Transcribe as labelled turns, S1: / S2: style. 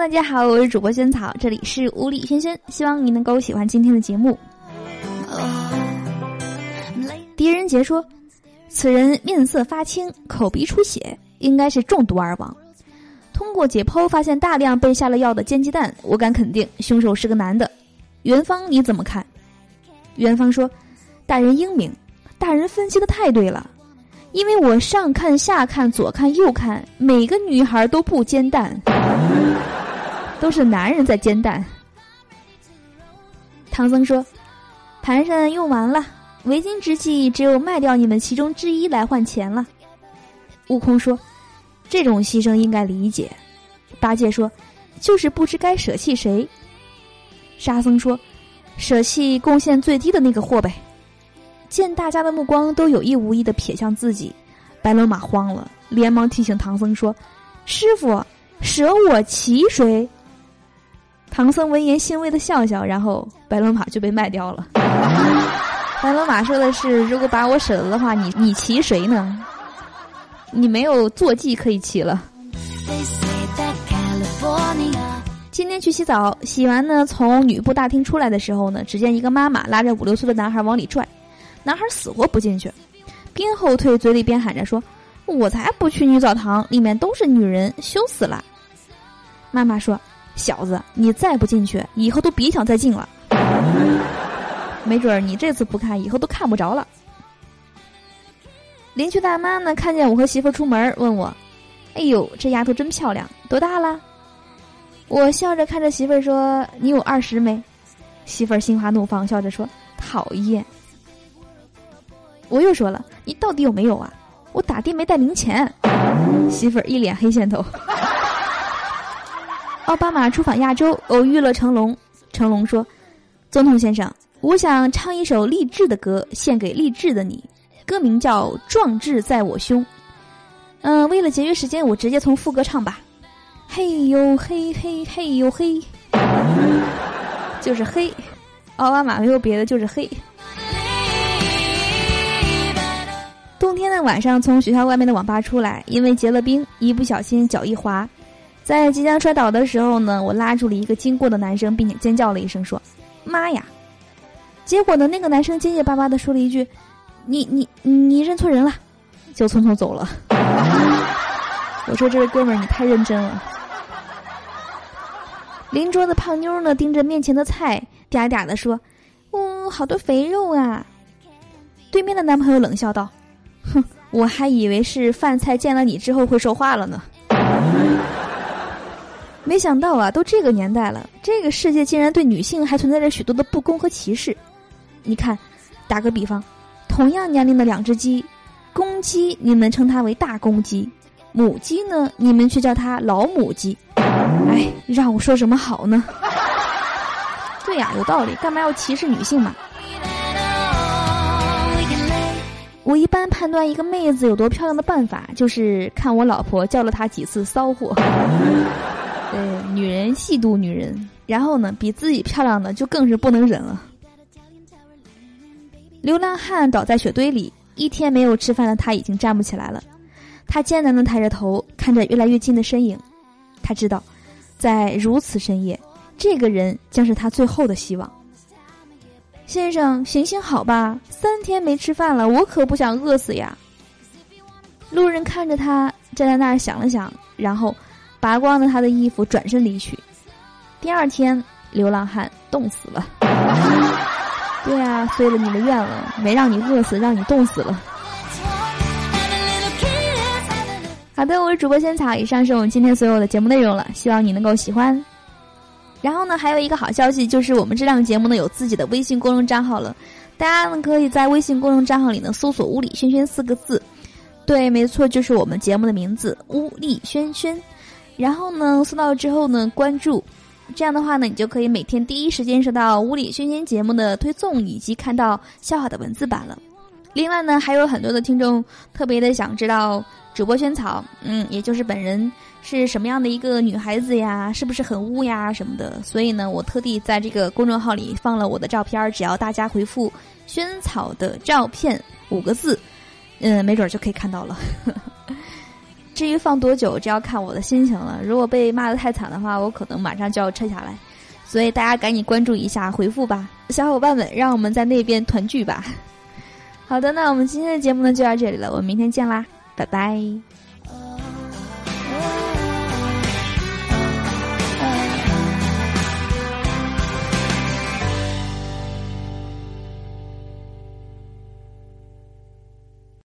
S1: 大家好，我是主播萱草，这里是无理轩轩，希望你能够喜欢今天的节目。狄仁杰说：“此人面色发青，口鼻出血，应该是中毒而亡。通过解剖发现大量被下了药的煎鸡蛋，我敢肯定凶手是个男的。元芳你怎么看？”元芳说：“大人英明，大人分析的太对了。”因为我上看下看左看右看，每个女孩都不煎蛋，都是男人在煎蛋。唐僧说：“盘缠用完了，为今之计只有卖掉你们其中之一来换钱了。”悟空说：“这种牺牲应该理解。”八戒说：“就是不知该舍弃谁。”沙僧说：“舍弃贡献最低的那个货呗。”见大家的目光都有意无意的瞥向自己，白龙马慌了，连忙提醒唐僧说：“师傅，舍我其谁？”唐僧闻言欣慰的笑笑，然后白龙马就被卖掉了。白龙马说的是：“如果把我舍了的话，你你骑谁呢？你没有坐骑可以骑了。”今天去洗澡，洗完呢，从女部大厅出来的时候呢，只见一个妈妈拉着五六岁的男孩往里拽。男孩死活不进去，边后退，嘴里边喊着说：“我才不去女澡堂，里面都是女人，羞死了。”妈妈说：“小子，你再不进去，以后都别想再进了。没准儿你这次不看，以后都看不着了。”邻居大妈呢，看见我和媳妇出门，问我：“哎呦，这丫头真漂亮，多大了？”我笑着看着媳妇儿说：“你有二十没？”媳妇儿心花怒放，笑着说：“讨厌。”我又说了，你到底有没有啊？我打的没带零钱。媳妇儿一脸黑线头。奥巴马出访亚洲，偶遇了成龙。成龙说：“总统先生，我想唱一首励志的歌，献给励志的你。歌名叫《壮志在我胸》。嗯，为了节约时间，我直接从副歌唱吧。嘿呦嘿嘿嘿呦嘿，就是黑。奥巴马没有别的，就是黑。”冬天的晚上，从学校外面的网吧出来，因为结了冰，一不小心脚一滑，在即将摔倒的时候呢，我拉住了一个经过的男生，并且尖叫了一声，说：“妈呀！”结果呢，那个男生结结巴巴的说了一句：“你你你认错人了。”就匆匆走了。我说：“这位哥们儿，你太认真了。”邻桌的胖妞呢，盯着面前的菜，嗲嗲的说：“嗯，好多肥肉啊。”对面的男朋友冷笑道。哼，我还以为是饭菜见了你之后会说话了呢，没想到啊，都这个年代了，这个世界竟然对女性还存在着许多的不公和歧视。你看，打个比方，同样年龄的两只鸡，公鸡你们称它为大公鸡，母鸡呢你们却叫它老母鸡。哎，让我说什么好呢？对呀，有道理，干嘛要歧视女性嘛？我一般判断一个妹子有多漂亮的办法，就是看我老婆叫了她几次骚货。对，女人嫉妒女人，然后呢，比自己漂亮的就更是不能忍了。流浪汉倒在雪堆里，一天没有吃饭的他已经站不起来了。他艰难的抬着头，看着越来越近的身影。他知道，在如此深夜，这个人将是他最后的希望。先生，行行好吧，三天没吃饭了，我可不想饿死呀。路人看着他站在那儿想了想，然后拔光了他的衣服，转身离去。第二天，流浪汉冻死了。对啊，遂了你的愿了，没让你饿死，让你冻死了。好的，我是主播仙草，以上是我们今天所有的节目内容了，希望你能够喜欢。然后呢，还有一个好消息，就是我们这档节目呢有自己的微信公众账号了，大家呢可以在微信公众账号里呢搜索“屋里轩轩”四个字，对，没错，就是我们节目的名字“屋里轩轩”。然后呢，搜到之后呢，关注，这样的话呢，你就可以每天第一时间收到“屋里轩轩”节目的推送，以及看到笑话的文字版了。另外呢，还有很多的听众特别的想知道主播萱草，嗯，也就是本人。是什么样的一个女孩子呀？是不是很污呀什么的？所以呢，我特地在这个公众号里放了我的照片，只要大家回复“萱草的照片”五个字，嗯，没准就可以看到了。至于放多久，这要看我的心情了。如果被骂的太惨的话，我可能马上就要撤下来。所以大家赶紧关注一下，回复吧，小伙伴们，让我们在那边团聚吧。好的，那我们今天的节目呢就到这里了，我们明天见啦，拜拜。